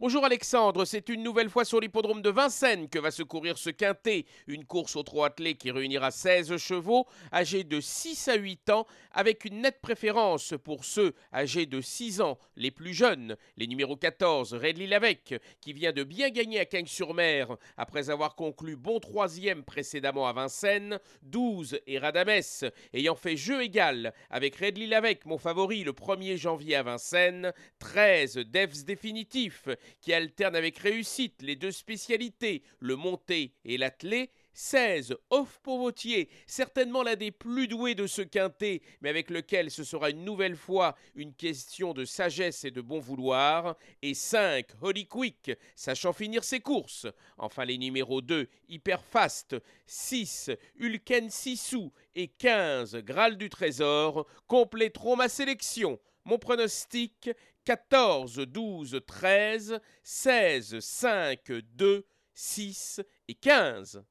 Bonjour Alexandre, c'est une nouvelle fois sur l'hippodrome de Vincennes que va se courir ce quintet, une course au trot attelé qui réunira 16 chevaux âgés de 6 à 8 ans avec une nette préférence pour ceux âgés de 6 ans, les plus jeunes, les numéros 14 Redley Lavec qui vient de bien gagner à Cagnes-sur-Mer après avoir conclu bon troisième précédemment à Vincennes, 12 et Radames ayant fait jeu égal avec Redley Lavec mon favori le 1er janvier à Vincennes, 13 Devs définitif qui alterne avec réussite les deux spécialités, le monté et l'attelé. 16, Off Pauvotier, certainement l'un des plus doués de ce quintet, mais avec lequel ce sera une nouvelle fois une question de sagesse et de bon vouloir. Et 5, Holy Quick, sachant finir ses courses. Enfin les numéros 2, Hyperfast, 6, Ulken Sissou et 15, Graal du Trésor, compléteront ma sélection. Mon pronostic 14, 12, 13, 16, 5, 2, 6 et 15.